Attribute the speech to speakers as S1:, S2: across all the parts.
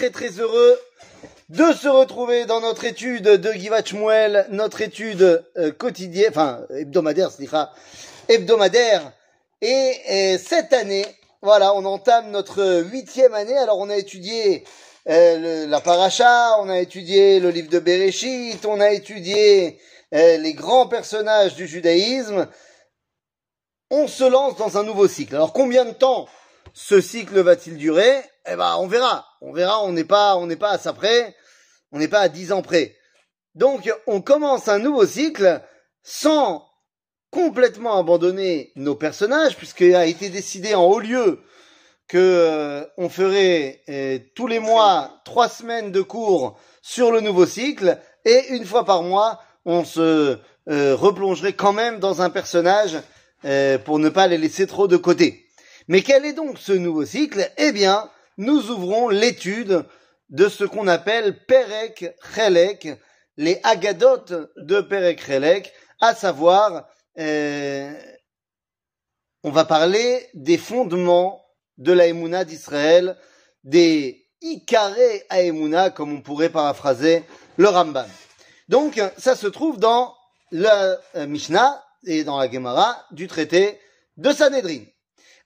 S1: très très heureux de se retrouver dans notre étude de Givat Shmuel, notre étude euh, quotidienne, enfin hebdomadaire, c'est hebdomadaire. Et, et, cette année, voilà, on entame notre huitième année. Alors on a étudié euh, la paracha, on a étudié le livre de Bereshit, on a étudié euh, les grands personnages du judaïsme. On se lance dans un nouveau cycle. Alors combien de temps ce cycle va-t-il durer? Eh ben, on verra. On verra. On n'est pas, on n'est pas à ça près. On n'est pas à dix ans près. Donc, on commence un nouveau cycle sans complètement abandonner nos personnages, puisqu'il a été décidé en haut lieu que euh, on ferait euh, tous les mois trois semaines de cours sur le nouveau cycle et une fois par mois on se euh, replongerait quand même dans un personnage pour ne pas les laisser trop de côté. Mais quel est donc ce nouveau cycle? Eh bien, nous ouvrons l'étude de ce qu'on appelle Perek Chelek, les agadotes de Perek Chelek, à savoir, euh, on va parler des fondements de la d'Israël, des Ikare Aemuna, comme on pourrait paraphraser le Rambam. Donc, ça se trouve dans la euh, Mishnah et dans la Gemara du traité de Sanhedrin.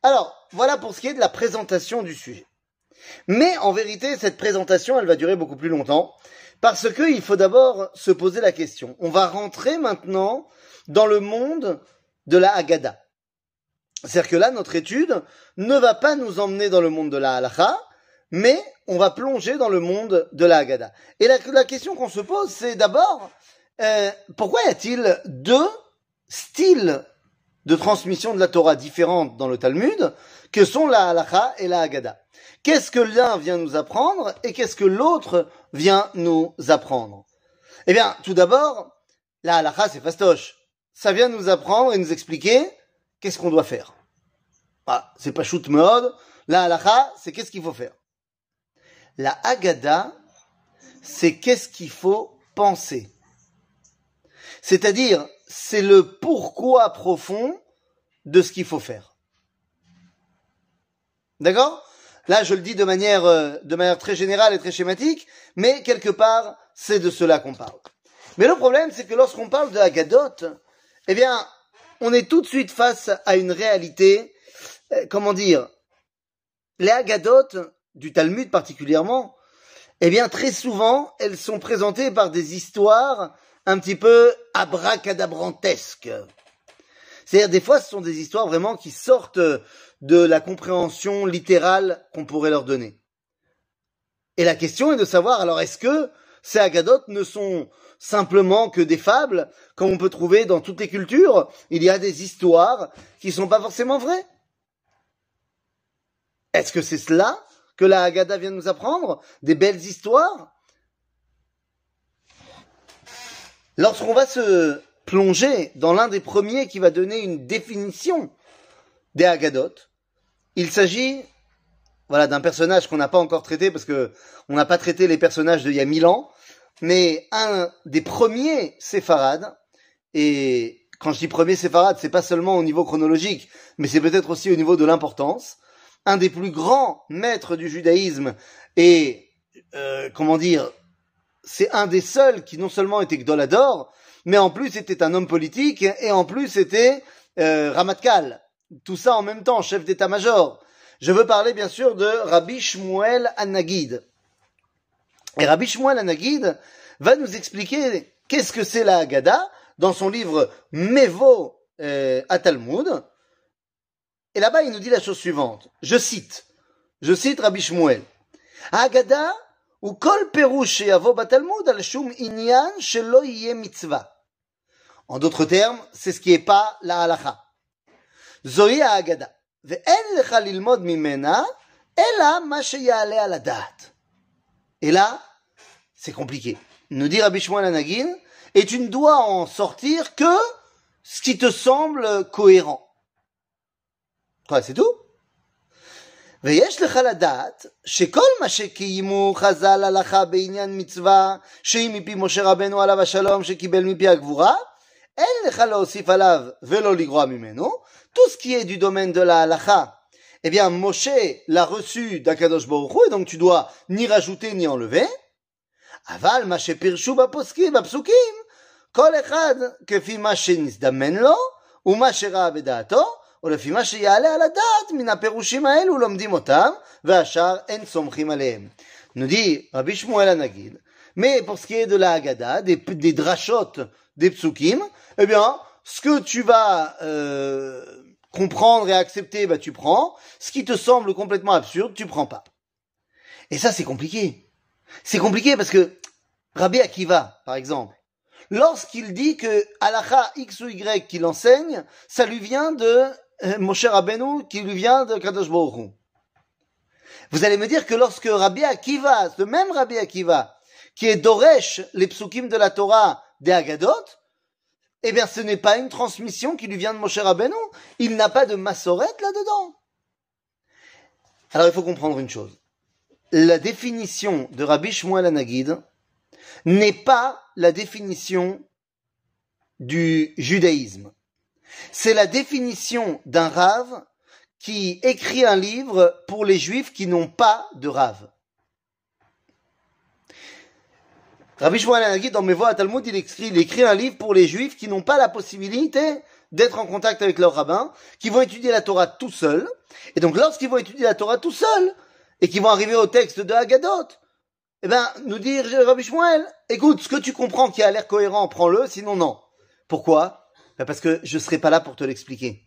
S1: Alors, voilà pour ce qui est de la présentation du sujet. Mais en vérité, cette présentation, elle va durer beaucoup plus longtemps, parce qu'il faut d'abord se poser la question. On va rentrer maintenant dans le monde de la Haggadah. C'est-à-dire que là, notre étude ne va pas nous emmener dans le monde de la Halacha, mais on va plonger dans le monde de la Haggadah. Et la, question qu'on se pose, c'est d'abord, euh, pourquoi y a-t-il deux styles de transmission de la Torah différentes dans le Talmud que sont la Halacha et la Haggadah. Qu'est-ce que l'un vient nous apprendre et qu'est-ce que l'autre vient nous apprendre? Eh bien, tout d'abord, la Halacha c'est fastoche. Ça vient nous apprendre et nous expliquer qu'est-ce qu'on doit faire. Ah, c'est pas shoot mode. La Halacha c'est qu'est-ce qu'il faut faire. La Haggadah c'est qu'est-ce qu'il faut penser. C'est-à-dire, c'est le pourquoi profond de ce qu'il faut faire. D'accord? Là, je le dis de manière, euh, de manière très générale et très schématique, mais quelque part, c'est de cela qu'on parle. Mais le problème, c'est que lorsqu'on parle de Agadot, eh bien, on est tout de suite face à une réalité, euh, comment dire, les Agadot, du Talmud particulièrement, eh bien, très souvent, elles sont présentées par des histoires un petit peu abracadabrantesques. C'est-à-dire, des fois, ce sont des histoires vraiment qui sortent de la compréhension littérale qu'on pourrait leur donner. Et la question est de savoir, alors, est-ce que ces agadotes ne sont simplement que des fables, comme on peut trouver dans toutes les cultures? Il y a des histoires qui sont pas forcément vraies. Est-ce que c'est cela que la Haggadah vient nous apprendre? Des belles histoires? Lorsqu'on va se plonger dans l'un des premiers qui va donner une définition des Haggadot, il s'agit voilà, d'un personnage qu'on n'a pas encore traité parce que on n'a pas traité les personnages d'il y a mille ans, mais un des premiers séfarades, et quand je dis premier séfarade, c'est pas seulement au niveau chronologique, mais c'est peut-être aussi au niveau de l'importance, un des plus grands maîtres du judaïsme et, euh, comment dire, c'est un des seuls qui non seulement était Gdolador, mais en plus était un homme politique et en plus était euh, Ramatkal. Tout ça en même temps, chef d'état-major. Je veux parler bien sûr de Rabbi Shmuel Anagid. Et Rabbi Shmuel Anagid va nous expliquer qu'est-ce que c'est la Haggadah dans son livre Mevo euh, à Talmud. Et là-bas, il nous dit la chose suivante. Je cite. Je cite Rabbi Shmuel. Haggadah ou kol perush batalmud al shum inyan shelo mitzvah. En d'autres termes, c'est ce qui est pas la halacha. Zohi ha'agada. Ve'en lecha lilmod mimena, ela ma sheyale al adat. Et là, c'est compliqué. Nous dit Rabbi Shmuel Anagin, et tu ne dois en sortir que ce qui te semble cohérent. Quoi, c'est tout ויש לך לדעת שכל מה שקיימו חז"ל הלכה בעניין מצווה שהיא מפי משה רבנו עליו השלום שקיבל מפי הגבורה, אין לך להוסיף עליו ולא לגרוע ממנו, tout ce qui est du domaine de la halacha eh bien, Moshe l'a reçu d'Akadosh Baruch Hu, et donc tu dois ni rajouter ni enlever. Aval, ma shepirshu bapskim, bapsukim, kol echad, kefi ma shenisdamen lo, ou ma shera bedaato, ou lefi ma sheyale al adat, min haperushim האלו לומדים אותם, והשאר אין סומכים עליהם. Nous dit Rabbi Shmuel Anagid. Mais pour ce qui est de la Haggadah, des, des drachot, des psukim, eh bien, ce que tu vas euh, comprendre et accepter, bah tu prends. Ce qui te semble complètement absurde, tu prends pas. Et ça, c'est compliqué. C'est compliqué parce que Rabbi Akiva, par exemple, lorsqu'il dit que Alacha X ou Y qu'il enseigne, ça lui vient de euh, Moshe Rabbeinu, qui lui vient de Kadosh Baruch. Vous allez me dire que lorsque Rabbi Akiva, ce même Rabbi Akiva, qui est Doresh, les psukim de la Torah des Haggadot, eh bien, ce n'est pas une transmission qui lui vient de Moshe Rabbeinu. Il n'a pas de massorette là-dedans. Alors, il faut comprendre une chose. La définition de Rabbi Shmuel Anagid n'est pas la définition du judaïsme. C'est la définition d'un rave qui écrit un livre pour les juifs qui n'ont pas de rave. Rabbi Shmuel Anagid, dans Mes voix à Talmud, il écrit, écrit un livre pour les juifs qui n'ont pas la possibilité d'être en contact avec leur rabbin, qui vont étudier la Torah tout seuls. Et donc, lorsqu'ils vont étudier la Torah tout seuls, et qu'ils vont arriver au texte de Haggadot, eh ben, nous dire Rabbi Shmuel, écoute, ce que tu comprends qui a l'air cohérent, prends-le, sinon non. Pourquoi? Ben Parce que je serai pas là pour te l'expliquer.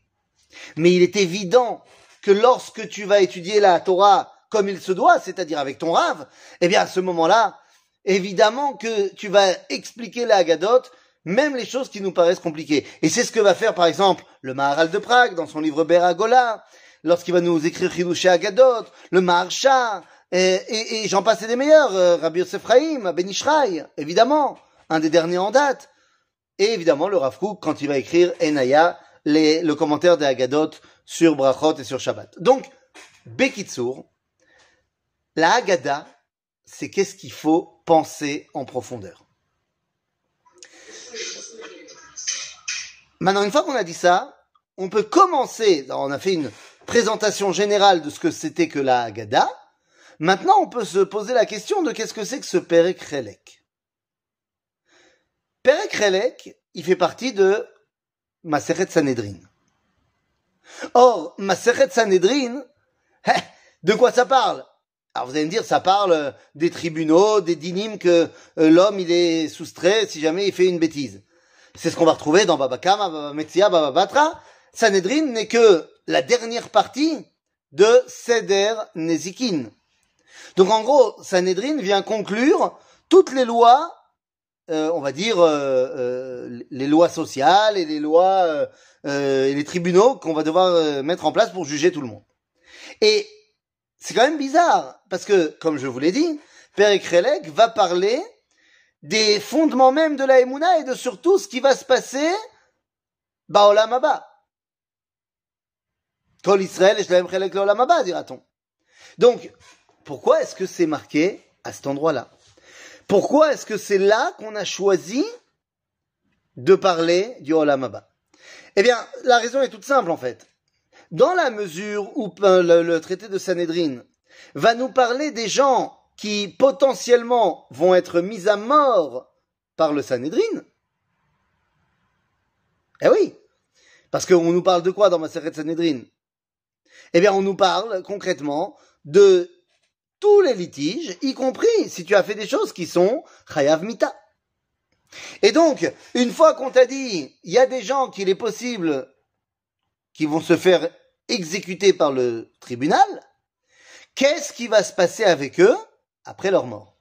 S1: Mais il est évident que lorsque tu vas étudier la Torah comme il se doit, c'est-à-dire avec ton rave, eh bien, à ce moment-là, évidemment que tu vas expliquer la Haggadot, même les choses qui nous paraissent compliquées. Et c'est ce que va faire, par exemple, le Maharal de Prague dans son livre Beragola, lorsqu'il va nous écrire Chidushé Haggadot, le Maharsha, et, et, et j'en passe des meilleurs, euh, Rabbi Yosef Chaim, Ben Ishraï, évidemment, un des derniers en date. Et évidemment, le Rav Kook, quand il va écrire Enaya, les, le commentaire des Haggadot sur Brachot et sur Shabbat. Donc, Bekitsour, la Haggadah, c'est qu'est-ce qu'il faut penser en profondeur. Maintenant, une fois qu'on a dit ça, on peut commencer, on a fait une présentation générale de ce que c'était que la Haggadah, maintenant on peut se poser la question de qu'est-ce que c'est que ce Perek Relek. Perek Relek, il fait partie de Maseret Sanhedrin. Or, Maseret Sanhedrin, de quoi ça parle? Alors vous allez me dire, ça parle des tribunaux, des dynimes que euh, l'homme il est soustrait si jamais il fait une bêtise. C'est ce qu'on va retrouver dans Baba Kama, Baba Metzia, Baba Batra. Sanhedrin n'est que la dernière partie de Seder Nezikin. Donc en gros, Sanhedrin vient conclure toutes les lois, euh, on va dire euh, euh, les lois sociales et les lois euh, euh, et les tribunaux qu'on va devoir mettre en place pour juger tout le monde. Et c'est quand même bizarre, parce que, comme je vous l'ai dit, Père Krelek va parler des fondements même de la Emouna et de surtout ce qui va se passer Baolam Abba. Kol Israël, je l'aime Krelek l'Olam Abba, dira-t-on. Donc, pourquoi est-ce que c'est marqué à cet endroit-là? Pourquoi est-ce que c'est là qu'on a choisi de parler du Olam Abba Eh bien, la raison est toute simple en fait dans la mesure où euh, le, traité de Sanhedrin va nous parler des gens qui potentiellement vont être mis à mort par le Sanhedrin. Eh oui, parce qu'on nous parle de quoi dans Maseret Sanhedrin? Eh bien, on nous parle concrètement de tous les litiges, y compris si tu as fait des choses qui sont Chayav Mita. Et donc, une fois qu'on t'a dit, il y a des gens qu'il est possible qui vont se faire exécuter par le tribunal, qu'est-ce qui va se passer avec eux après leur mort?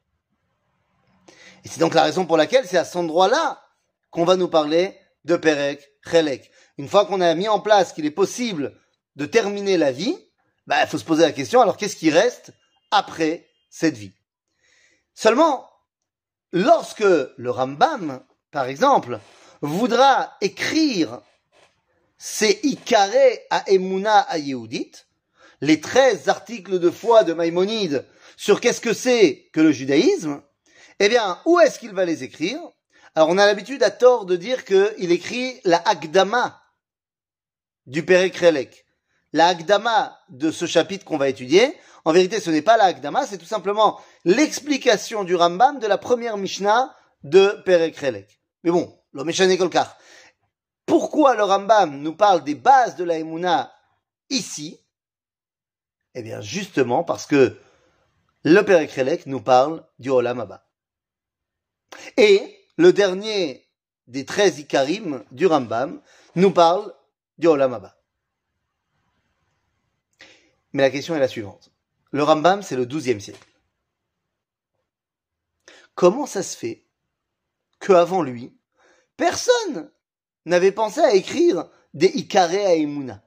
S1: Et c'est donc la raison pour laquelle c'est à cet endroit-là qu'on va nous parler de Perek, Chelek. Une fois qu'on a mis en place qu'il est possible de terminer la vie, bah, il faut se poser la question, alors qu'est-ce qui reste après cette vie? Seulement, lorsque le Rambam, par exemple, voudra écrire c'est Ikaré à Emouna à les 13 articles de foi de Maïmonide sur qu'est-ce que c'est que le judaïsme, eh bien, où est-ce qu'il va les écrire? Alors, on a l'habitude à tort de dire qu'il écrit la Agdama du Père Krelek, la Agdama de ce chapitre qu'on va étudier, en vérité ce n'est pas la Agdama, c'est tout simplement l'explication du Rambam de la première Mishnah de Perek Relek. Mais bon, l'Omeshane Kolkar. Pourquoi le Rambam nous parle des bases de la Emouna ici? Eh bien, justement parce que le Relek nous parle du Olam. Et le dernier des treize Ikarim du Rambam nous parle du Olam. Mais la question est la suivante. Le Rambam, c'est le XIIe siècle. Comment ça se fait que avant lui, personne n'avait pensé à écrire des Ikaré à Emouna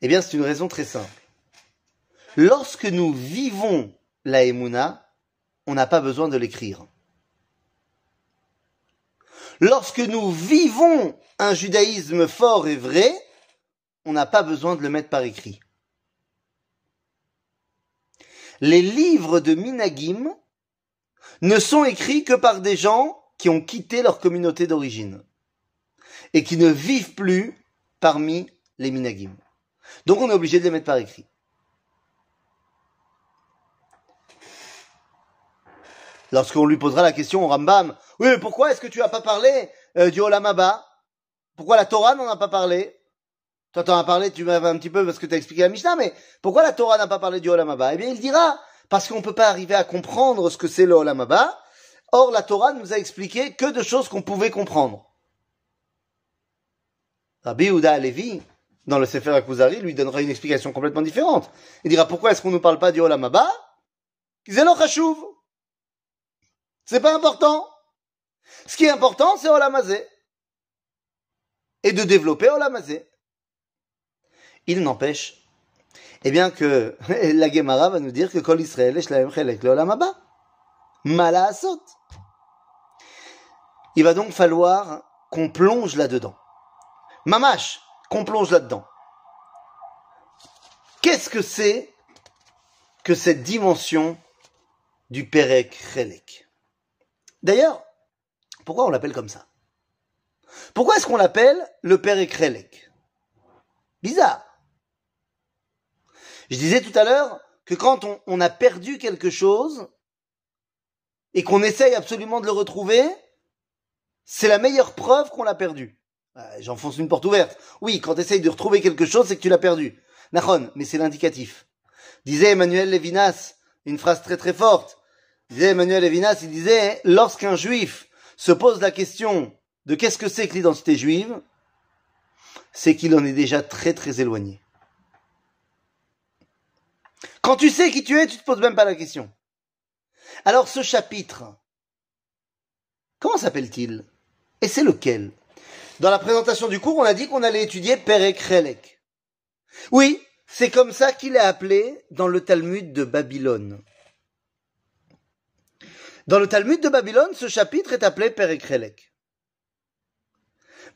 S1: Eh bien, c'est une raison très simple. Lorsque nous vivons la Emouna, on n'a pas besoin de l'écrire. Lorsque nous vivons un judaïsme fort et vrai, on n'a pas besoin de le mettre par écrit. Les livres de Minagim ne sont écrits que par des gens qui ont quitté leur communauté d'origine et qui ne vivent plus parmi les Minagim. Donc on est obligé de les mettre par écrit. Lorsqu'on lui posera la question au Rambam, oui, mais pourquoi est-ce que tu n'as pas parlé euh, du Olam Abba Pourquoi la Torah n'en a pas parlé? Toi, t'en as parlé, tu m'avais un petit peu parce que tu as expliqué la Mishnah, mais pourquoi la Torah n'a pas parlé du Olam Abba Eh bien, il dira, parce qu'on ne peut pas arriver à comprendre ce que c'est le Olam Abba. Or, la Torah nous a expliqué que de choses qu'on pouvait comprendre. Rabbi Uda Levi, dans le Sefer Akuzari, lui donnera une explication complètement différente. Il dira, pourquoi est-ce qu'on ne nous parle pas du Olam Abba C'est pas important. Ce qui est important, c'est Olam Et de développer Olam il n'empêche, eh bien que la Gemara va nous dire que Kol Israël est le Olam Mala asot. Il va donc falloir qu'on plonge là-dedans. Mamash, qu'on plonge là-dedans. Qu'est-ce que c'est que cette dimension du Perek Chelek D'ailleurs, pourquoi on l'appelle comme ça? Pourquoi est-ce qu'on l'appelle le Perek Chelek Bizarre. Je disais tout à l'heure que quand on, a perdu quelque chose et qu'on essaye absolument de le retrouver, c'est la meilleure preuve qu'on l'a perdu. Euh, j'enfonce une porte ouverte. Oui, quand tu essayes de retrouver quelque chose, c'est que tu l'as perdu. Nahon, mais c'est l'indicatif. Disait Emmanuel Levinas, une phrase très très forte. Disait Emmanuel Levinas, il disait, lorsqu'un juif se pose la question de qu'est-ce que c'est que l'identité juive, c'est qu'il en est déjà très très éloigné. Quand tu sais qui tu es, tu te poses même pas la question. Alors ce chapitre, comment s'appelle-t-il? Et c'est lequel? Dans la présentation du cours, on a dit qu'on allait étudier Perek Relek. Oui, c'est comme ça qu'il est appelé dans le Talmud de Babylone. Dans le Talmud de Babylone, ce chapitre est appelé Perek Relek.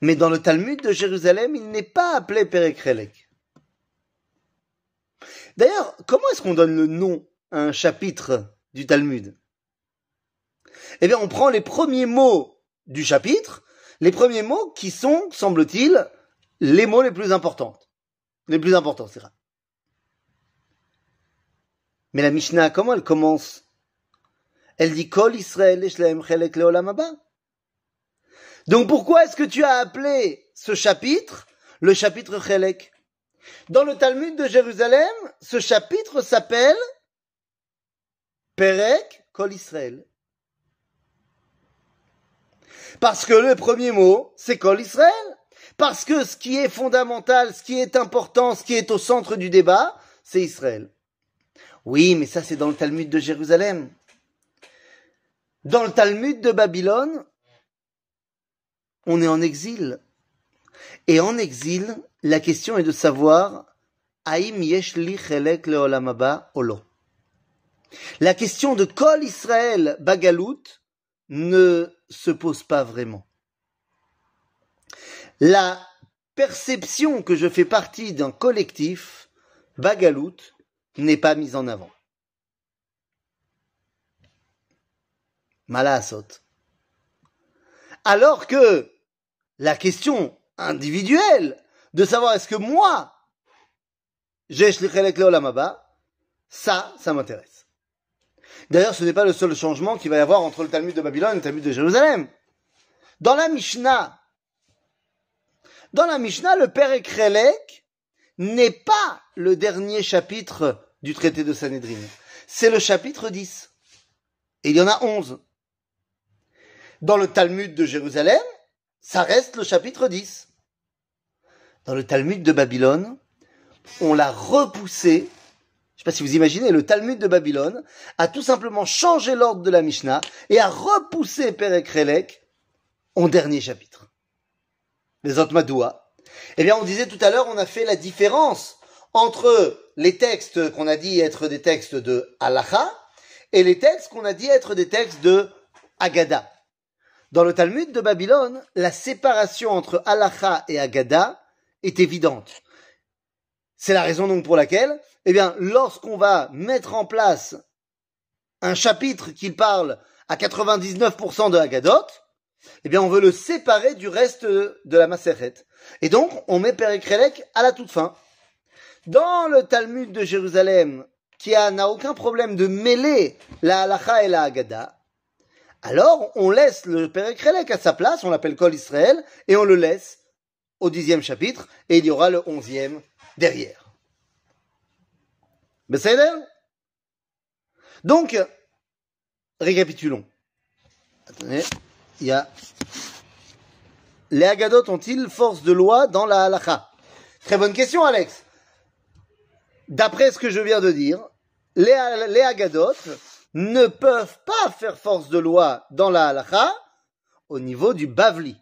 S1: Mais dans le Talmud de Jérusalem, il n'est pas appelé Perek Relek. D'ailleurs, comment est-ce qu'on donne le nom à un chapitre? Du Talmud Eh bien, on prend les premiers mots du chapitre, les premiers mots qui sont, semble-t-il, les mots les plus importants. Les plus importants, c'est vrai. Mais la Mishnah, comment elle commence? Elle dit Kol Israël Chelek Leolam Donc pourquoi est-ce que tu as appelé ce chapitre le chapitre Chelek? Dans le Talmud de Jérusalem, ce chapitre s'appelle Perek Kol Israël. Parce que le premier mot, c'est Kol Israël. Parce que ce qui est fondamental, ce qui est important, ce qui est au centre du débat, c'est Israël. Oui, mais ça c'est dans le Talmud de Jérusalem. Dans le Talmud de Babylone, on est en exil. Et en exil, la question est de savoir Aïm Yeshli Chelek Leolamaba Olo. La question de Kol Israël Bagalout ne se pose pas vraiment. La perception que je fais partie d'un collectif Bagalout n'est pas mise en avant. Malasot. Alors que la question individuelle de savoir est-ce que moi, j'ai Shlichelek Leolamaba, ça, ça m'intéresse. D'ailleurs, ce n'est pas le seul changement qu'il va y avoir entre le Talmud de Babylone et le Talmud de Jérusalem. Dans la Mishnah, dans la Mishnah, le Père Ekrelek n'est pas le dernier chapitre du traité de Sanhedrin. C'est le chapitre 10. Et il y en a 11. Dans le Talmud de Jérusalem, ça reste le chapitre 10. Dans le Talmud de Babylone, on l'a repoussé. Je sais pas si vous imaginez, le Talmud de Babylone a tout simplement changé l'ordre de la Mishnah et a repoussé Perek Relek au dernier chapitre. Les autres Madoua. Eh bien, on disait tout à l'heure, on a fait la différence entre les textes qu'on a dit être des textes de Halacha et les textes qu'on a dit être des textes de Agada. Dans le Talmud de Babylone, la séparation entre Halacha et Agada est évidente. C'est la raison donc pour laquelle, eh bien, lorsqu'on va mettre en place un chapitre qui parle à 99% de Agadot, eh bien, on veut le séparer du reste de la Maseret. Et donc, on met Perikrelek à la toute fin. Dans le Talmud de Jérusalem, qui n'a aucun problème de mêler la halacha et la Agada, alors on laisse le Perikrelek à sa place, on l'appelle Kol Israël, et on le laisse au dixième chapitre, et il y aura le onzième derrière. C'est Donc, récapitulons. Attendez, il y a les Agadot ont-ils force de loi dans la halacha Très bonne question, Alex. D'après ce que je viens de dire, les, les ne peuvent pas faire force de loi dans la halacha au niveau du Bavli.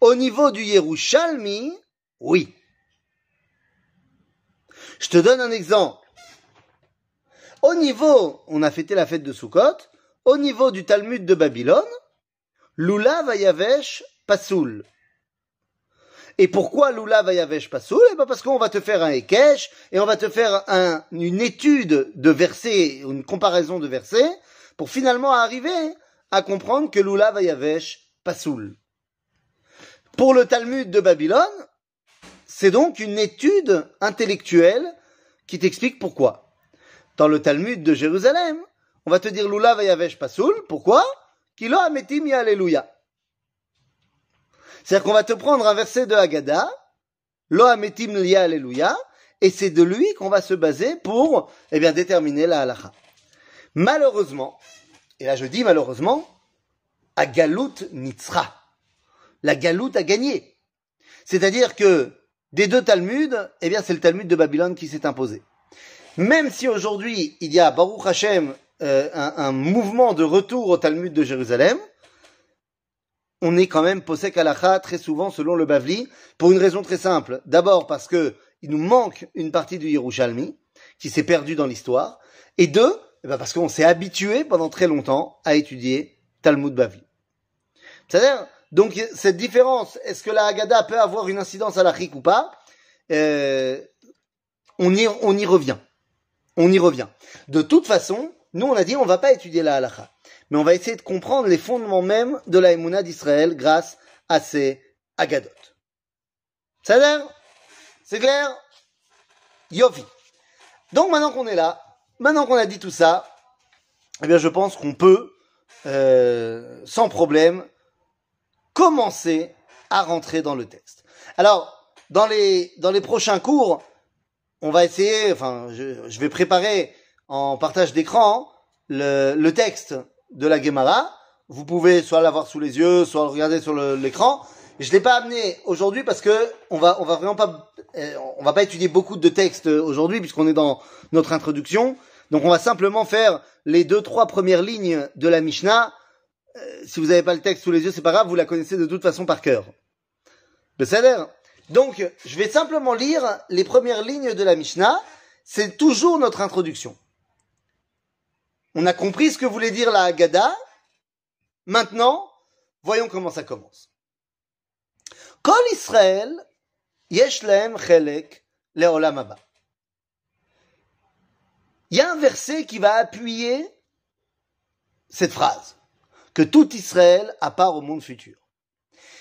S1: Au niveau du Yerushalmi, oui. Je te donne un exemple. Au niveau, on a fêté la fête de Sukkot, au niveau du Talmud de Babylone, Lula Vayavesh Pasoul. Et pourquoi Lula Vayavesh Pasoul Eh ben parce qu'on va te faire un Ekech et on va te faire une étude de versets, une comparaison de versets, pour finalement arriver à comprendre que Lula Vayavesh Pasoul. Pour le Talmud de Babylone, c'est donc une étude intellectuelle qui t'explique pourquoi. Dans le Talmud de Jérusalem, on va te dire Lula Vayavesh Pasoul. Pourquoi? Kilo Ametim. C'est-à-dire qu'on va te prendre un verset de Haggadah, Lo Ametim et c'est de lui qu'on va se baser pour eh bien, déterminer la halacha. Malheureusement, et là je dis malheureusement, Agalut Nitzra. La galoute a gagné. C'est-à-dire que des deux Talmuds, eh bien c'est le Talmud de Babylone qui s'est imposé. Même si aujourd'hui il y a Baruch Hashem euh, un, mouvement de retour au Talmud de Jérusalem, on est quand même posek alacha très souvent selon le Bavli pour une raison très simple. D'abord parce que il nous manque une partie du Yerushalmi qui s'est perdue dans l'histoire, et deux, eh ben, parce qu'on s'est habitué pendant très longtemps à étudier Talmud Bavli. C'est-à-dire donc cette différence, est-ce que la Haggadah peut avoir une incidence à la ou pas? Euh, on, y, revient. On y revient. De toute façon, nous on a dit on va pas étudier la halakha, mais on va essayer de comprendre les fondements même de la Emouna d'Israël grâce à ces Haggadot. Ça l'air? C'est clair? Yofi. Donc maintenant qu'on est là, maintenant qu'on a dit tout ça, eh bien je pense qu'on peut, euh, sans problème, commencer à rentrer dans le texte. Alors, dans les, dans les prochains cours, on va essayer, enfin, je, je vais préparer en partage d'écran le, le, texte de la Gemara. Vous pouvez soit l'avoir sous les yeux, soit le regarder sur l'écran. Je l'ai pas amené aujourd'hui parce que on va, on va vraiment pas, euh, on va pas étudier beaucoup de textes aujourd'hui puisqu'on est dans notre introduction. Donc on va simplement faire les deux, trois premières lignes de la Mishnah euh, si vous n'avez pas le texte sous les yeux, c'est pas grave, vous la connaissez de toute façon par cœur. Le salaire. Donc, je vais simplement lire les premières lignes de la Mishnah. C'est toujours notre introduction. On a compris ce que voulait dire la Haggadah. Maintenant, voyons comment ça commence. Israël, yesh chelek Il y a un verset qui va appuyer cette phrase que tout Israël à part au monde futur.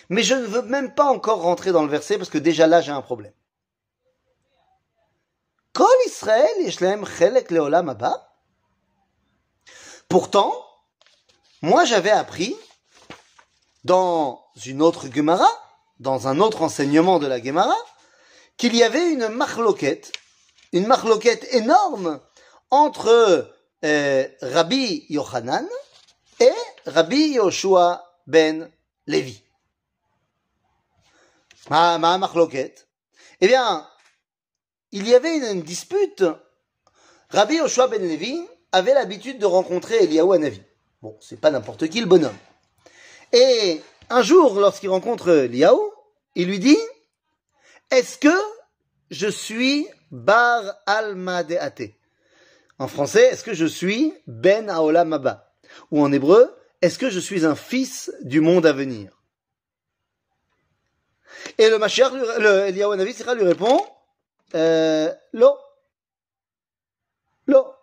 S1: Mais je ne veux même pas encore rentrer dans le verset parce que déjà là j'ai un problème. Kol Israël. Pourtant, moi j'avais appris dans une autre Gemara, dans un autre enseignement de la Gemara, qu'il y avait une marloquette, une marloquette énorme entre euh, Rabbi Yochanan et Rabbi Yoshua ben Levi. Ma, ma. Eh bien, il y avait une, dispute. Rabbi Yoshua ben Levi avait l'habitude de rencontrer Eliyahu Hanavi. Bon, c'est pas n'importe qui le bonhomme. Et un jour, lorsqu'il rencontre Eliyahu, il lui dit, est-ce que je suis Bar al Madeate En français, est-ce que je suis Ben Aolam Abba Ou en hébreu, est-ce que je suis un fils du monde à venir? Et le Mashiach, le Eliyahu Hanavi, lui répond, euh, Lo. Lo.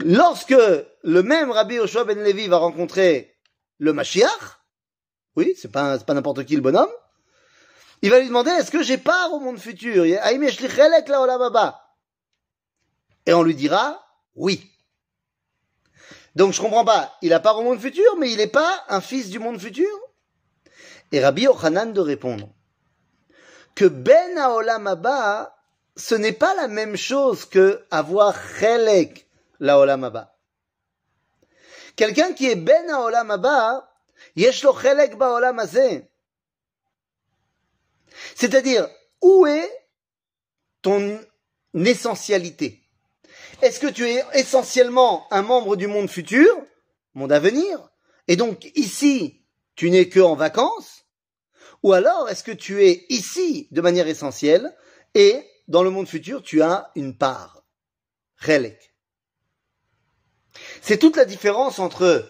S1: Lorsque le même Rabbi Yoshua ben Levi va rencontrer le Mashiach, oui, c'est pas, pas n'importe qui le bonhomme, il va lui demander est-ce que j'ai part au monde futur? Et on lui dira oui. Donc je comprends pas, il part au monde futur, mais il n'est pas un fils du monde futur? Et Rabbi Yochanan de répondre que Ben Haolam Abba, ce n'est pas la même chose que avoir Chelek la Olam. Quelqu'un qui est Ben Haolam Abba, yesh lo Chelek Azeh. C'est-à-dire, où est ton essentialité? Est-ce que tu es essentiellement un membre du monde futur, monde à venir, et donc ici, tu n'es que en vacances ou alors, est-ce que tu es ici de manière essentielle et dans le monde futur, tu as une part? Relek. C'est toute la différence entre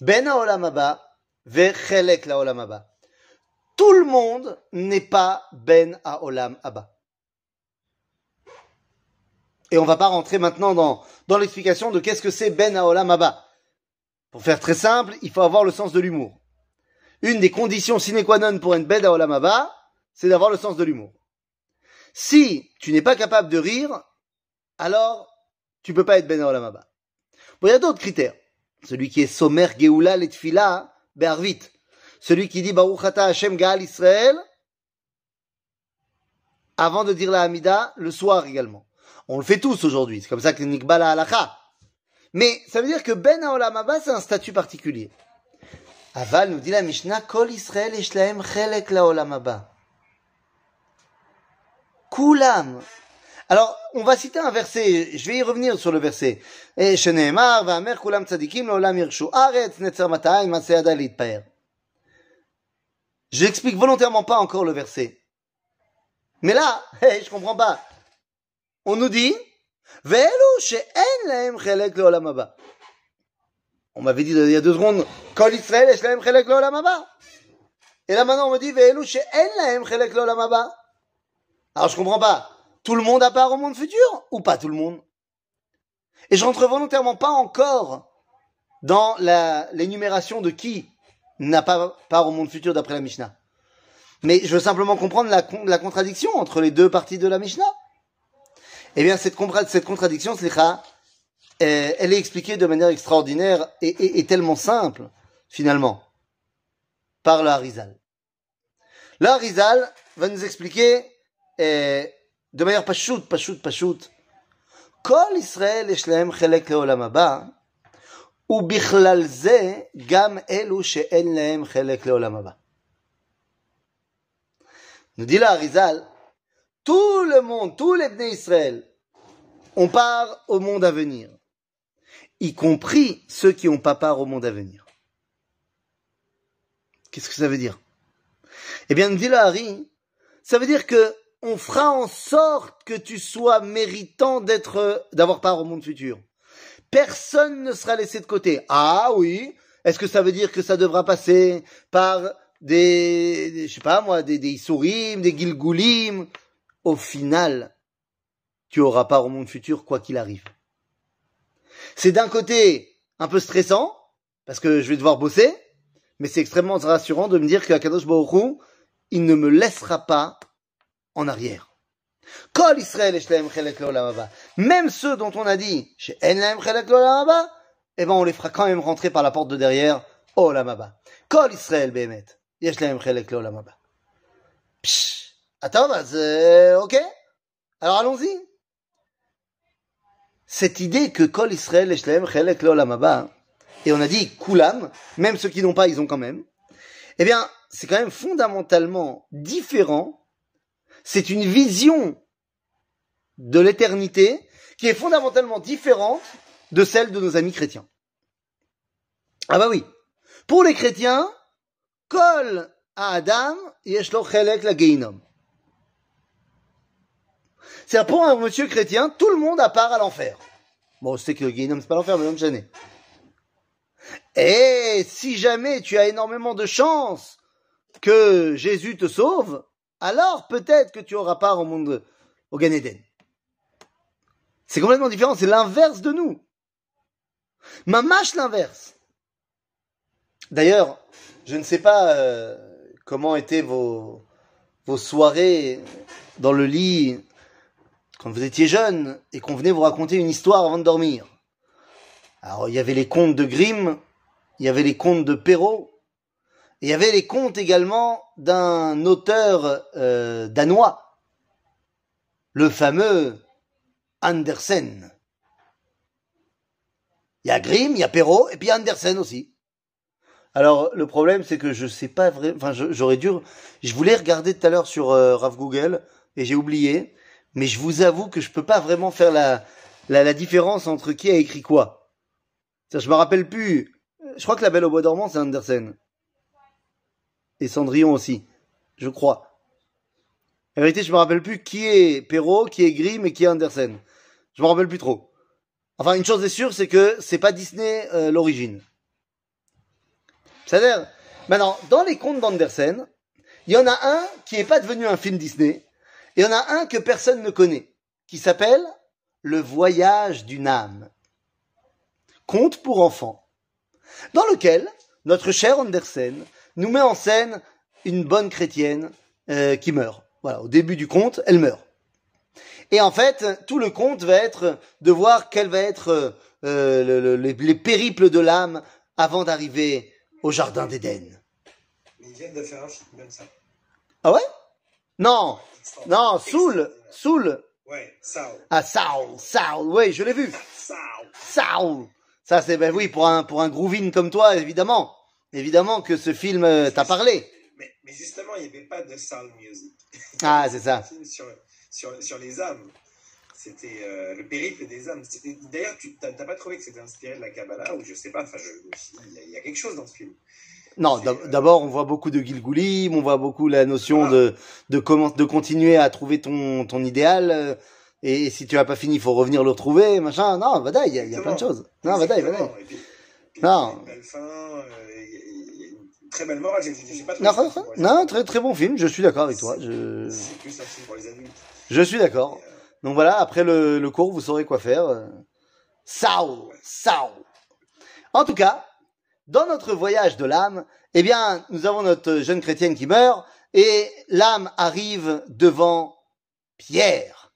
S1: Ben Haolam ve Chelek la Olam Tout le monde n'est pas Ben Haolam Abba. Et on va pas rentrer maintenant dans, l'explication de qu'est-ce que c'est Ben Haolam. Pour faire très simple, il faut avoir le sens de l'humour une des conditions sine qua non pour bête à Olamaba, c'est d'avoir le sens de l'humour. Si tu n'es pas capable de rire, alors tu peux pas être Ben Olamaba. Bon, il y a d'autres critères. Celui qui est sommer Geoula Letfila, Be'arvit. Celui qui dit Baruch Hashem Gaal Israël, avant de dire la Hamida, le soir également. On le fait tous aujourd'hui. C'est comme ça que Nikbala Alacha. Mais ça veut dire que Ben Olamaba, c'est un statut particulier. Aval nous dit la Mishnah, Kol Israël Ishlaem Chelek Abba. Kulam. Alors, on va citer un verset, je vais y revenir sur le verset. Et Sheneemar, Vamer Kulam Tzadikim. Aretz Netzer Matayim Maseada Litpaer. J'explique volontairement pas encore le verset. Mais là, hey, je comprends pas. On nous dit. On m'avait dit il y a deux secondes, Kol Israël, Eshlaem Chelek. Et là maintenant on me dit, Ve'elu she'en lahem Chelek Lo Haba. Alors je comprends pas. Tout le monde a part au monde futur ou pas tout le monde? Et je rentre volontairement pas encore dans l'énumération de qui n'a pas part au monde futur d'après la Mishnah. Mais je veux simplement comprendre la, la contradiction entre les deux parties de la Mishnah. Eh bien, cette, cette contradiction, c'est euh, elle est expliquée de manière extraordinaire et, tellement simple, finalement, par le Harizal. Le Harizal va nous expliquer euh, de manière pachout, pachout, pachout, Kol Israël יש להם חלק לעולם הבא, ובכלל זה גם אלו שאין להם חלק לעולם הבא. Nous dit le Harizal, tout le monde, tous les Bnei Israël, on part au monde à venir y compris ceux qui ont pas part au monde à venir. Qu'est-ce que ça veut dire? Eh bien, dit le Harry, ça veut dire que on fera en sorte que tu sois méritant d'être, d'avoir part au monde futur. Personne ne sera laissé de côté. Ah oui, est-ce que ça veut dire que ça devra passer par des, je sais pas moi, des, des des Gilgulim? Au final, tu auras part au monde futur quoi qu'il arrive. C'est d'un côté un peu stressant, parce que je vais devoir bosser, mais c'est extrêmement rassurant de me dire qu'Akadosh Baruch il ne me laissera pas en arrière. Kol Israël Même ceux dont on a dit, chez Chelek eh ben, on les fera quand même rentrer par la porte de derrière, Olam Haba. Kol Israël Behemet. Yesh Lahem Chelek Olam Haba. Attends, bah, ok. Alors allons-y. Cette idée que Kol Israël Yesh Lahem Chelek Olam Haba, et on a dit Kulam, même ceux qui n'ont pas, ils ont quand même. Eh bien, c'est quand même fondamentalement différent. C'est une vision de l'éternité qui est fondamentalement différente de celle de nos amis chrétiens. Ah bah oui. Pour les chrétiens, Kol à Adam, yeshlo chelek la geinom. C'est pour un monsieur chrétien, tout le monde à part à l'enfer. Bon, je sais que le geinom c'est pas l'enfer, mais non, jamais. Et si jamais tu as énormément de chance que Jésus te sauve, alors peut-être que tu auras part au monde, au Gan Eden. C'est complètement différent, c'est l'inverse de nous. Mamache l'inverse. D'ailleurs, je ne sais pas euh, comment étaient vos soirées dans le lit quand vous étiez jeune et qu'on venait vous raconter une histoire avant de dormir. Alors, il y avait les contes de Grimm, il y avait les contes de Perrault, et il y avait les contes également d'un auteur euh, danois, le fameux Andersen. Il y a Grimm, il y a Perrault, et puis Andersen aussi. Alors, le problème, c'est que je sais pas vraiment, enfin, j'aurais dû, je voulais regarder tout à l'heure sur euh, Google, et j'ai oublié, mais je vous avoue que je peux pas vraiment faire la, différence entre qui a écrit quoi. Ça, je me rappelle plus. Je crois que La Belle au Bois dormant, c'est Andersen. Et Cendrillon aussi. Je crois. En vérité, je me rappelle plus qui est Perrault, qui est Grimm et qui est Andersen. Je me rappelle plus trop. Enfin, une chose est sûre, c'est que c'est pas Disney euh, l'origine. C'est-à-dire, maintenant, dans les contes d'Andersen, il y en a un qui n'est pas devenu un film Disney, il y en a un que personne ne connaît, qui s'appelle Le voyage d'une âme. Conte pour enfants. Dans lequel notre cher Andersen nous met en scène une bonne chrétienne euh, qui meurt. Voilà, au début du conte, elle meurt. Et en fait, tout le conte va être de voir quels va être euh, les, périples de l'âme avant d'arriver au jardin d'Éden.
S2: Ils viennent de faire un film comme ça.
S1: Ah ouais? Non, non, Soul, Soul.
S2: Ouais, Saul.
S1: Ah Saul, Saul, oui, je l'ai vu.
S2: Saul.
S1: Saul. Ça c'est ben oui pour un pour un groovin comme toi évidemment, évidemment que ce film euh, t'a parlé.
S2: Mais, mais, justement il n'y avait pas de soul music.
S1: Ah c'est ça.
S2: Sur, sur, sur les âmes. C'était euh, le périple des âmes. D'ailleurs, tu n'as pas trouvé que c'était inspiré de la Kabbalah ou je sais pas. Enfin, il y, a quelque chose dans ce film.
S1: Non, euh, d'abord on voit beaucoup de Gilgoulim, on voit beaucoup la notion de de comment de continuer à trouver ton ton idéal. Euh, et si tu as pas fini, il faut revenir le retrouver, machin. Non, Vadaï, il y, a plein de choses. Non, Vadaï.
S2: Non. Belle fin, très belle morale. pas
S1: non, non, très très bon film. Je suis d'accord avec toi.
S2: Je... C'est plus un film pour les adultes.
S1: Je suis d'accord. Donc voilà, après le, le, cours, vous saurez quoi faire. Sao, sao. En tout cas, dans notre voyage de l'âme, eh bien, nous avons notre jeune chrétienne qui meurt et l'âme arrive devant Pierre,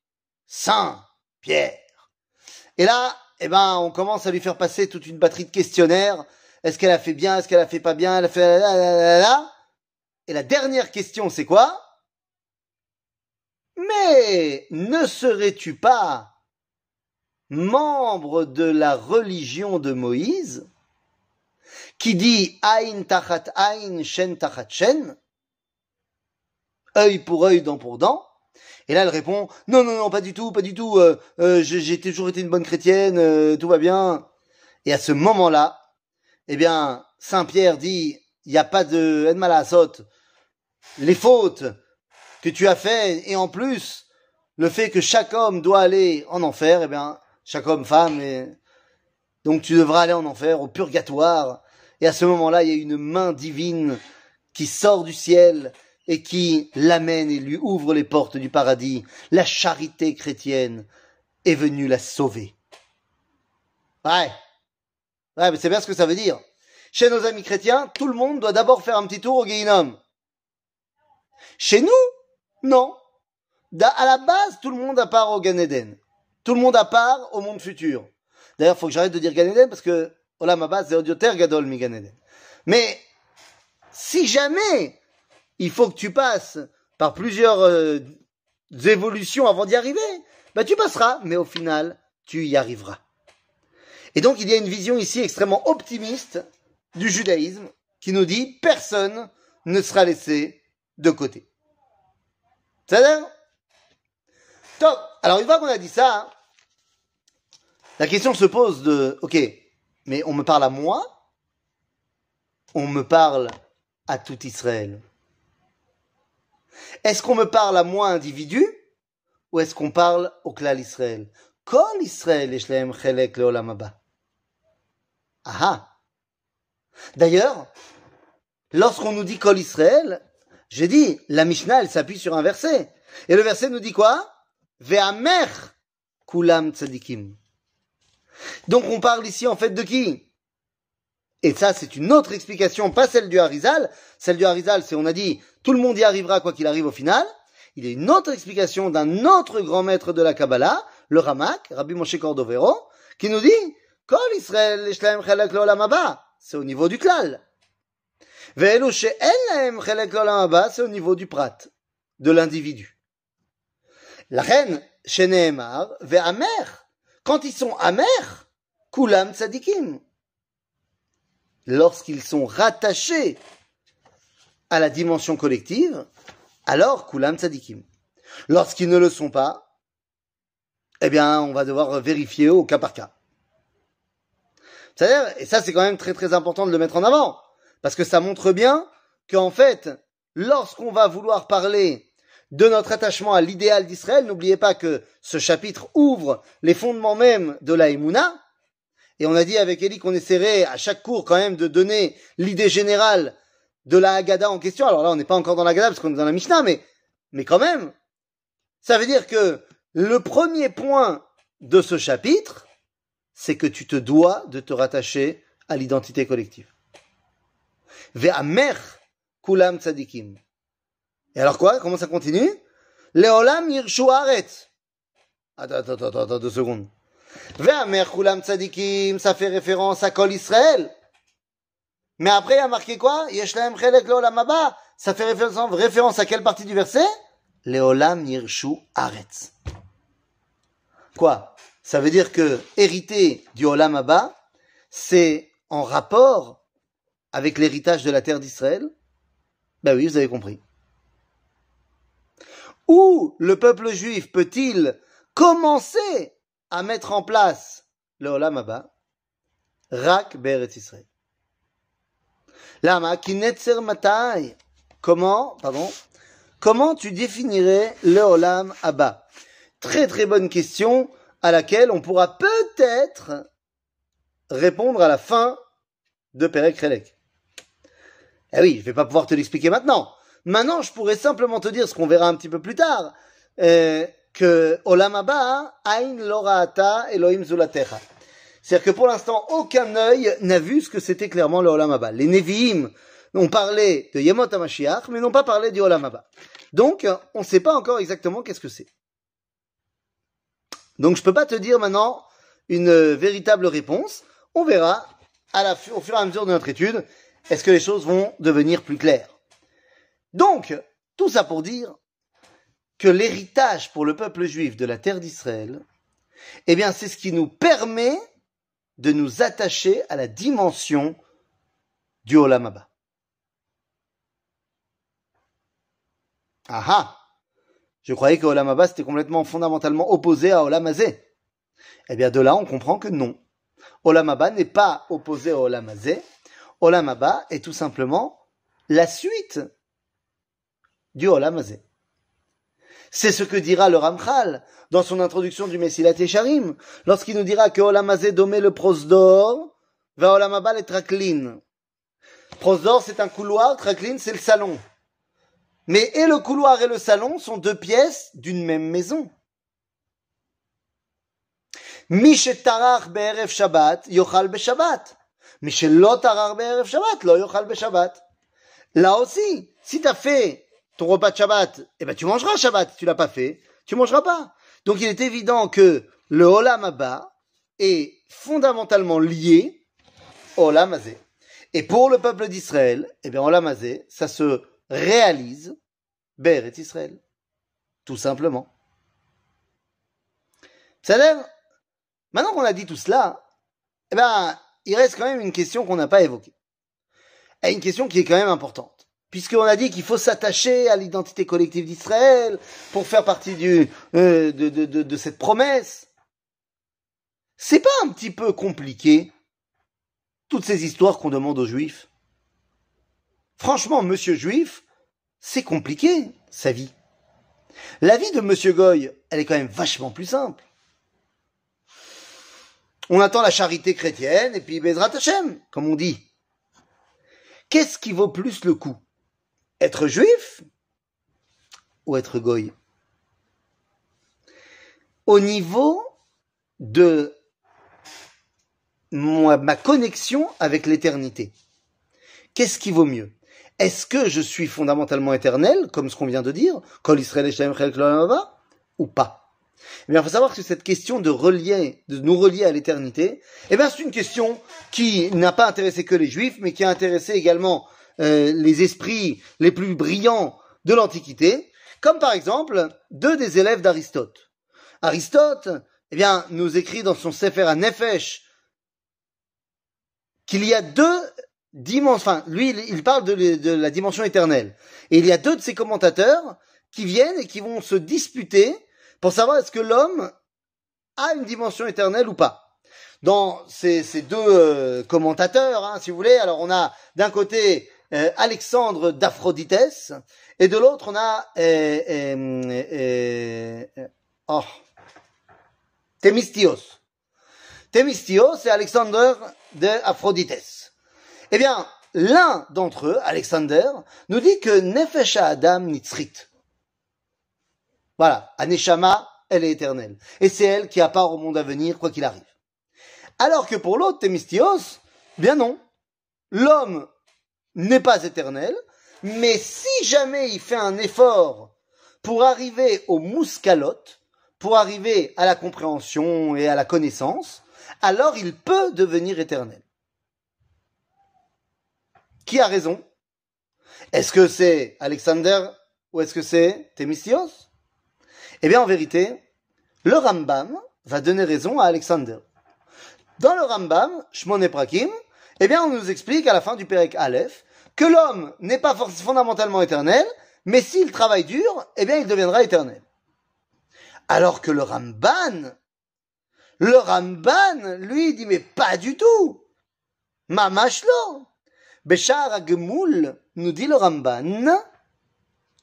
S1: Saint Pierre. Et là, eh ben, on commence à lui faire passer toute une batterie de questionnaires. Est-ce qu'elle a fait bien? Est-ce qu'elle a fait pas bien? Elle a fait là, Et la dernière question, c'est quoi? Mais ne serais-tu pas membre de la religion de Moïse? Qui dit Aïn tachat Aïn, Shen tachat Shen, œil pour œil, dent pour dent. Et là, elle répond non, non, non, pas du tout, pas du tout. Euh, euh, j'ai toujours été une bonne chrétienne, euh, tout va bien. Et à ce moment-là, eh bien, Saint Pierre dit il n'y a pas de Edmala Les fautes que tu as fait, et en plus, le fait que chaque homme doit aller en enfer, eh bien, chaque homme, femme, et donc tu devras aller en enfer, au purgatoire. Et à ce moment-là, il y a une main divine qui sort du ciel et qui l'amène et lui ouvre les portes du paradis. La charité chrétienne est venue la sauver. Ouais. Ouais, mais c'est bien ce que ça veut dire. Chez nos amis chrétiens, tout le monde doit d'abord faire un petit tour au Guéhinom. Chez nous, non. À la base, tout le monde a part au Gan Eden. Tout le monde a part au monde futur. D'ailleurs, il faut que j'arrête de dire Gan Eden parce que, ma base, c'est Odioter Gadol. Mais, si jamais il faut que tu passes par plusieurs euh, évolutions avant d'y arriver, bah tu passeras, mais au final, tu y arriveras. Et donc, il y a une vision ici extrêmement optimiste du judaïsme qui nous dit personne ne sera laissé de côté. C'est Top. Alors une fois qu'on a dit ça, la question se pose de, ok, mais on me parle à moi, on me parle à tout Israël. Est-ce qu'on me parle à moi individu ou est-ce qu'on parle au clan Israël? Kol Israël chelek Ah D'ailleurs, lorsqu'on nous dit Kol Israël, j'ai dit, la Mishnah, elle s'appuie sur un verset. Et le verset nous dit quoi? Ve'amer kulam tzadikim. Donc on parle ici en fait de qui? Et ça c'est une autre explication, pas celle du Harizal. Celle du Harizal, c'est on a dit tout le monde y arrivera quoi qu'il arrive au final. Il y a une autre explication d'un autre grand maître de la Kabbalah, le Ramak, Rabbi Moshe Cordovero, qui nous dit Kol c'est au niveau du klal. C'est au niveau du prat, de l'individu. La reine, chez Nehemar, amer. Quand ils sont amers, kulam tzadikim. Lorsqu'ils sont rattachés à la dimension collective, alors kulam tzadikim. Lorsqu'ils ne le sont pas, eh bien, on va devoir vérifier au cas par cas. C'est-à-dire, et ça c'est quand même très très important de le mettre en avant, parce que ça montre bien qu'en fait, lorsqu'on va vouloir parler de notre attachement à l'idéal d'Israël. N'oubliez pas que ce chapitre ouvre les fondements même de la Emouna. Et on a dit avec Eli qu'on essaierait à chaque cours quand même de donner l'idée générale de la Haggadah en question. Alors là, on n'est pas encore dans la Haggadah parce qu'on est dans la Mishnah, mais, mais quand même, ça veut dire que le premier point de ce chapitre, c'est que tu te dois de te rattacher à l'identité collective. Ve'amer kulam tzadikim. Et alors quoi? Comment ça continue? Leolam yirshu. Attends, attends, attends, attends, deux secondes. Ve'amer kulam tzadikim, ça fait référence à Kol Israël. Mais après, il y a marqué quoi? Yeshlaem chelek leolam haba. Ça fait référence, référence à quelle partie du verset? Leolam yirshu aretz. Quoi? Ça veut dire que hériter du olam haba, c'est en rapport avec l'héritage de la terre d'Israël? Ben oui, vous avez compris. Où le peuple juif peut-il commencer à mettre en place le Olam Abba Rak Beret Israël. Lama kinetzer matai. Comment, pardon, comment tu définirais le Olam Abba Très très bonne question à laquelle on pourra peut-être répondre à la fin de Perek Relek. Eh oui, je vais pas pouvoir te l'expliquer maintenant. Maintenant, je pourrais simplement te dire ce qu'on verra un petit peu plus tard, euh, que Olam Abba, Ain Loraata Elohim Zulatecha. C'est-à-dire que pour l'instant, aucun œil n'a vu ce que c'était clairement le Olam Abba. Les Nevi'im ont parlé de Yemot HaMashiach, mais n'ont pas parlé du Olam Abba. Donc, on ne sait pas encore exactement qu'est-ce que c'est. Donc, je peux pas te dire maintenant une véritable réponse. On verra au fur et à mesure de notre étude, est-ce que les choses vont devenir plus claires. Donc, tout ça pour dire que l'héritage pour le peuple juif de la terre d'Israël, eh bien, c'est ce qui nous permet de nous attacher à la dimension du Olam Abba. Ah ah Je croyais que Olam Abba c'était complètement fondamentalement opposé à Olam Azé. Eh bien, de là, on comprend que non. Olam Abba n'est pas opposé à Olam Azé. Olam est tout simplement la suite du Olam C'est ce que dira le Ramchal dans son introduction du Messilat Esharim, lorsqu'il nous dira que Olam domé le prosdor, va Olam le traklin. Prosdor, c'est un couloir, traklin, c'est le salon. Mais et le couloir et le salon sont deux pièces d'une même maison. Mais chez l'otarar be'erev Shabbat, lo yochal Shabbat. Là aussi, si tu as fait ton repas de Shabbat, eh ben tu mangeras Shabbat. Tu l'as pas fait, tu mangeras pas. Donc il est évident que le Olam Abba est fondamentalement lié au Olam. Et pour le peuple d'Israël, eh bien Olam ça se réalise Ber et Israël. Tout simplement. L'air Maintenant qu'on a dit tout cela, eh ben, il reste quand même une question qu'on n'a pas évoquée. Et une question qui est quand même importante. Puisqu'on a dit qu'il faut s'attacher à l'identité collective d'Israël pour faire partie euh, de cette promesse. C'est pas un petit peu compliqué, toutes ces histoires qu'on demande aux juifs Franchement, monsieur juif, c'est compliqué, sa vie. La vie de monsieur Goy, elle est quand même vachement plus simple. On attend la charité chrétienne et puis Bezrat Hashem, comme on dit. Qu'est-ce qui vaut plus le coup? Être juif ou être goy? Au niveau de ma connexion avec l'éternité, qu'est-ce qui vaut mieux? Est-ce que je suis fondamentalement éternel, comme ce qu'on vient de dire, Kol Israël ou pas? Eh bien, il faut savoir que cette question de relier, de nous relier à l'éternité, eh bien, c'est une question qui n'a pas intéressé que les Juifs, mais qui a intéressé également euh, les esprits les plus brillants de l'Antiquité, comme par exemple deux des élèves d'Aristote. Aristote, eh bien, nous écrit dans son Sefer à Nefesh qu'il y a deux dimensions, enfin, lui, il parle de, la dimension éternelle. Et il y a deux de ses commentateurs qui viennent et qui vont se disputer pour savoir est-ce que l'homme a une dimension éternelle ou pas. Dans ces, ces deux euh, commentateurs, hein, si vous voulez, alors on a d'un côté euh, Alexandre d'Aphroditès et de l'autre on a euh, oh, Thémistios. Thémistios et Alexandre d'Aphroditès. Eh bien, l'un d'entre eux, Alexander, nous dit que Nefesha Adam Nitzrit. Voilà, Aneshama, elle est éternelle. Et c'est elle qui a part au monde à venir, quoi qu'il arrive. Alors que pour l'autre, Thémistios, bien non. L'homme n'est pas éternel, mais si jamais il fait un effort pour arriver au mouscalote, pour arriver à la compréhension et à la connaissance, alors il peut devenir éternel. Qui a raison? Est-ce que c'est Alexander ou est-ce que c'est Thémistios eh bien, en vérité, le Rambam va donner raison à Alexander. Dans le Rambam, Shmon Prakim, eh bien, on nous explique à la fin du Perek Aleph que l'homme n'est pas fondamentalement éternel, mais s'il travaille dur, eh bien, il deviendra éternel. Alors que le Ramban, le Ramban, lui, dit, mais pas du tout. Mamashlo. Beshar Agmoul, nous dit le Ramban,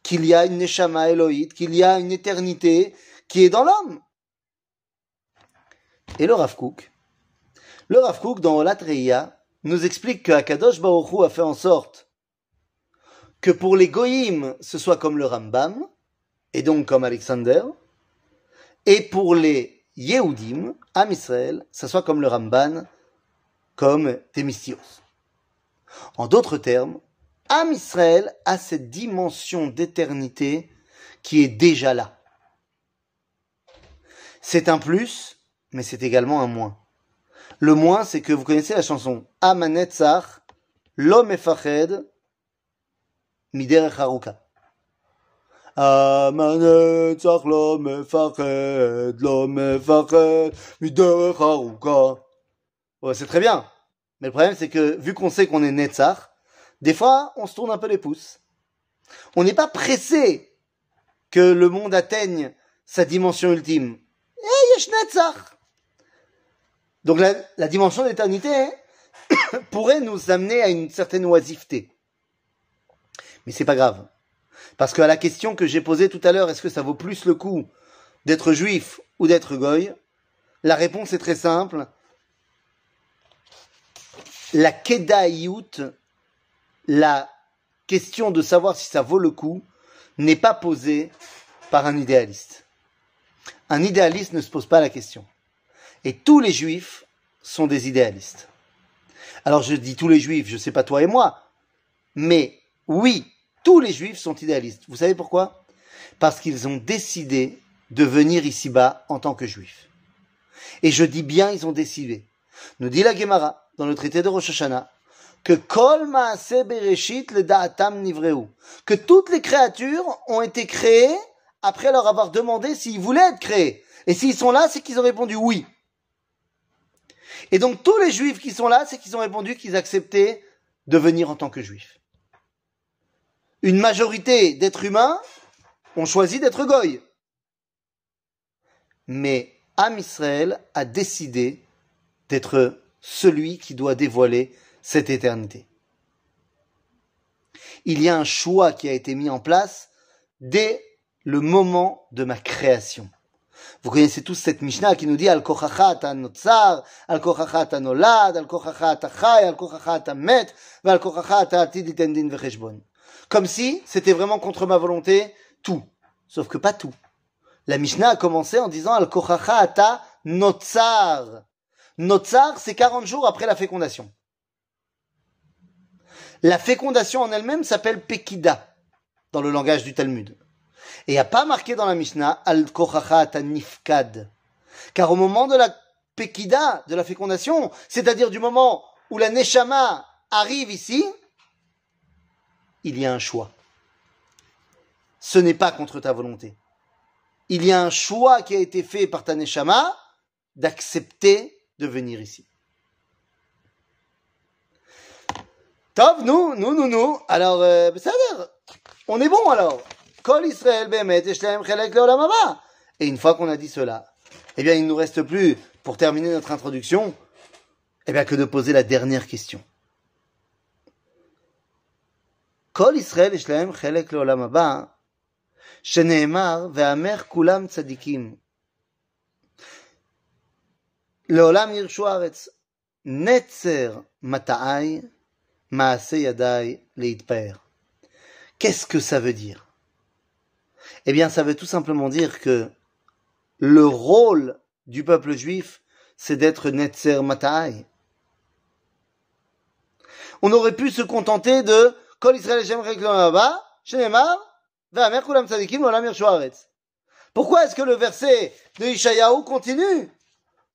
S1: qu'il y a une Neshama qu'il y a une éternité qui est dans l'homme. Et le Rav Kook, le Rav Kook dans Olatreia nous explique que Akadosh Baruch Hu a fait en sorte que pour les Goïm, ce soit comme le Rambam, et donc comme Alexander, et pour les Yehudim, Am Israël, ce soit comme le Ramban, comme Thémistios. En d'autres termes, Am Israël a cette dimension d'éternité qui est déjà là. C'est un plus, mais c'est également un moins. Le moins, c'est que vous connaissez la chanson Amanetzach, l'homme efached, miderech haruka. Amanetzach, l'homme efached, l'homme efached, miderech haruka. c'est très bien. Mais le problème, c'est que, vu qu'on sait qu'on est Netzach, des fois, on se tourne un peu les pouces. On n'est pas pressé que le monde atteigne sa dimension ultime. Eh, Donc la, dimension d'éternité hein, pourrait nous amener à une certaine oisiveté. Mais c'est pas grave. Parce qu'à la question que j'ai posée tout à l'heure, est-ce que ça vaut plus le coup d'être juif ou d'être goy La réponse est très simple. La kedaïout la question de savoir si ça vaut le coup n'est pas posée par un idéaliste. Un idéaliste ne se pose pas la question. Et tous les juifs sont des idéalistes. Alors je dis tous les juifs, je sais pas toi et moi, mais oui, tous les juifs sont idéalistes. Vous savez pourquoi? Parce qu'ils ont décidé de venir ici-bas en tant que juifs. Et je dis bien, ils ont décidé. Nous dit la Gemara, dans le traité de Rosh Hashanah, que Kol Bereshit le Da'atam Nivreu, que toutes les créatures ont été créées après leur avoir demandé s'ils voulaient être créés. Et s'ils sont là, c'est qu'ils ont répondu oui. Et donc tous les juifs qui sont là, c'est qu'ils ont répondu qu'ils acceptaient de venir en tant que juifs. Une majorité d'êtres humains ont choisi d'être goy. Mais Am Israël a décidé d'être celui qui doit dévoiler cette éternité. Il y a un choix qui a été mis en place dès le moment de ma création. Vous connaissez tous cette Mishnah qui nous dit Al kochachat notzar, al kochachat nolad, al kochachat chay, al kochachat met, al kochachat atid itendin vecheshbon. Comme si c'était vraiment contre ma volonté tout. Sauf que pas tout. La Mishnah a commencé en disant Al kochachat notzar. Notzar, c'est 40 jours après la fécondation. La fécondation en elle-même s'appelle Pekida dans le langage du Talmud. Et il n'y a pas marqué dans la Mishnah al kochachat nifkad. Car au moment de la Pekida, de la fécondation, c'est-à-dire du moment où la Neshama arrive ici, il y a un choix. Ce n'est pas contre ta volonté. Il y a un choix qui a été fait par ta Neshama d'accepter de venir ici. Top, nous, nous, nous, nous. Alors, euh, on est bon alors. Kol Israël Et une fois qu'on a dit cela, eh bien, il ne nous reste plus, pour terminer notre introduction, eh bien, que de poser la dernière question. Kol Israël Eshlaem Chelek Leolam Haba, שנאמר, והמר כולם צדיקים. לעולם ירשו הארץ. נצר מטעי Qu'est-ce que ça veut dire Eh bien, ça veut tout simplement dire que le rôle du peuple juif, c'est d'être Netzer Matai. On aurait pu se contenter de Kol Israël Pourquoi est-ce que le verset de Ishayahu continue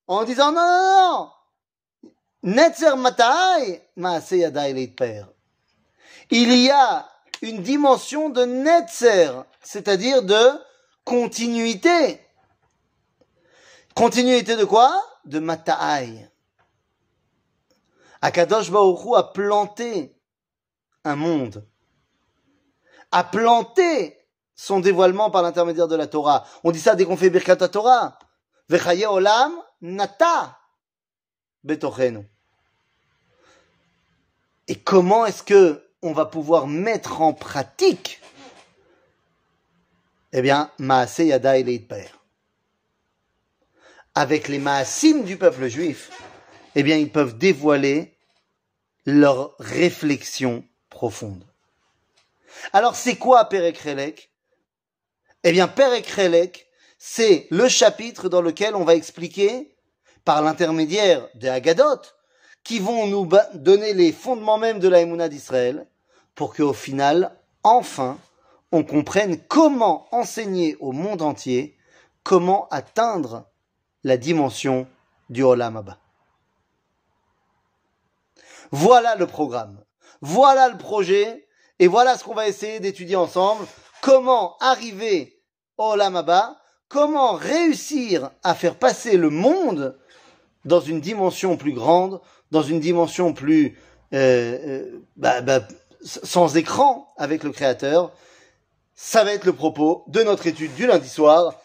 S1: en disant non, non, non, Netzer Matai, Il y a une dimension de Netzer, c'est-à-dire de continuité. Continuité de quoi? De Matai. Akadosh Baruch a planté un monde, a planté son dévoilement par l'intermédiaire de la Torah. On dit ça dès qu'on fait Birkat Torah. Vechaye olam nata betochenu. Et comment est-ce que on va pouvoir mettre en pratique Eh bien, Maase Yada et Avec les Maasim du peuple juif, eh bien, ils peuvent dévoiler leur réflexion profonde. Alors, c'est quoi Perekrelek Eh bien, Perekrelek, c'est le chapitre dans lequel on va expliquer, par l'intermédiaire des Haggadot, qui vont nous donner les fondements même de la d'Israël, pour qu'au final, enfin, on comprenne comment enseigner au monde entier, comment atteindre la dimension du Olam Abba. Voilà le programme, voilà le projet, et voilà ce qu'on va essayer d'étudier ensemble, comment arriver au Olam Abba, comment réussir à faire passer le monde dans une dimension plus grande, dans une dimension plus euh, euh, bah, bah, sans écran avec le créateur. Ça va être le propos de notre étude du lundi soir.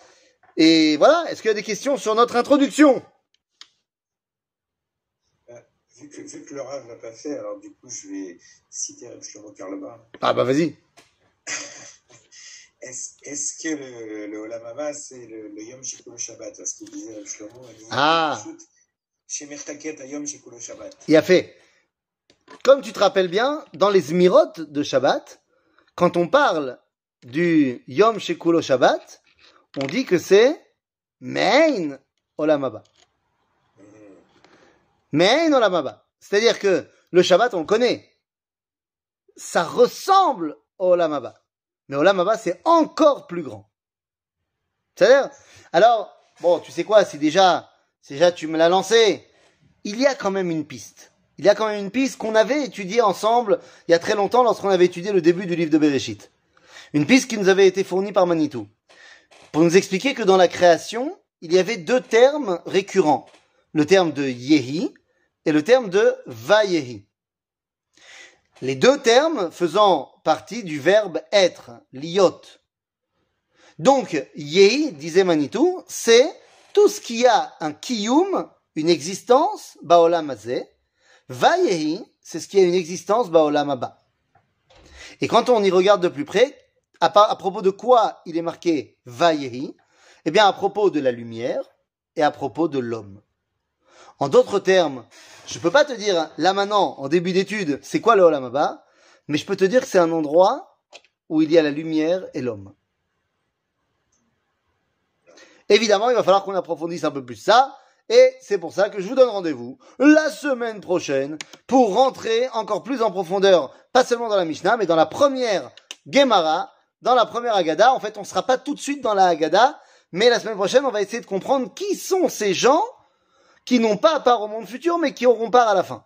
S1: Et voilà, est-ce qu'il y a des questions sur notre introduction
S2: euh, vu, que, vu que le l'a pas fait, alors du coup je vais citer Shlomo Karleba.
S1: Ah bah vas-y.
S2: Est-ce que le, le Olamama c'est le, le Yom Shikul Shabbat Parce qu'il disait Shlomo.
S1: Ah il a fait. Comme tu te rappelles bien, dans les Zmirot de Shabbat, quand on parle du Yom Shekulo Shabbat, on dit que c'est Mein Olamaba. Mein Olamaba. C'est-à-dire que Le Shabbat, on le connaît. Ça ressemble au Olam Haba. Mais Olam Haba, c'est encore plus grand. C'est-à-dire, alors, bon, tu sais quoi, c'est déjà, c'est déjà, tu me l'as lancé. Il y a quand même une piste. Il y a quand même une piste qu'on avait étudiée ensemble il y a très longtemps lorsqu'on avait étudié le début du livre de Bereshit. Une piste qui nous avait été fournie par Manitou. Pour nous expliquer que dans la création, il y avait deux termes récurrents. Le terme de Yehi et le terme de Vayehi. Les deux termes faisant partie du verbe être, liot. Donc, Yehi, disait Manitou, c'est tout ce qui a un kiyum, une existence, baolam hazeh. Vayehi, c'est ce qui a une existence, baolam haba. Et quand on y regarde de plus près, à, propos de quoi il est marqué Vayehi Eh bien, à propos de la lumière et à propos de l'homme. En d'autres termes, je peux pas te dire là maintenant, en début d'étude, c'est quoi le Olam mais je peux te dire que c'est un endroit où il y a la lumière et l'homme. Évidemment, il va falloir qu'on approfondisse un peu plus ça, et c'est pour ça que je vous donne rendez-vous la semaine prochaine pour rentrer encore plus en profondeur, pas seulement dans la Mishnah, mais dans la première Gemara, dans la première Agada. En fait, on sera pas tout de suite dans la Agada, mais la semaine prochaine, on va essayer de comprendre qui sont ces gens qui n'ont pas part au monde futur, mais qui auront part à la fin.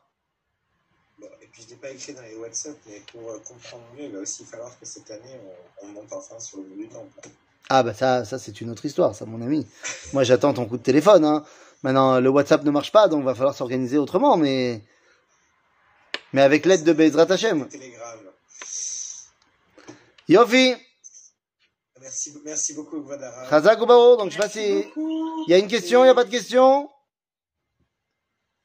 S2: Bon, et puis je l'ai pas écrit dans les WhatsApp, mais pour euh, comprendre mieux, il va aussi falloir que cette année, on, on monte enfin sur le bout du temple.
S1: Ah bah ça, ça c'est une autre histoire, ça mon ami. Moi j'attends ton coup de téléphone. Hein. Maintenant le WhatsApp ne marche pas, donc va falloir s'organiser autrement, mais mais avec l'aide de Bezrat Hashem. Yofi,
S2: Merci, merci beaucoup,
S1: ou Bao, donc je sais pas si il y a une question, il y a pas de question?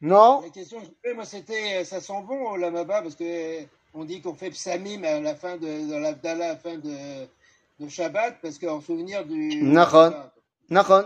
S1: Non?
S3: La question que je fais, moi, c'était, euh, ça sent bon au Lamaba parce que on dit qu'on fait psamim à la fin de, dans l'Abdallah, à la fin de, de Shabbat, parce qu'en souvenir du.
S1: Nachon. Nachon,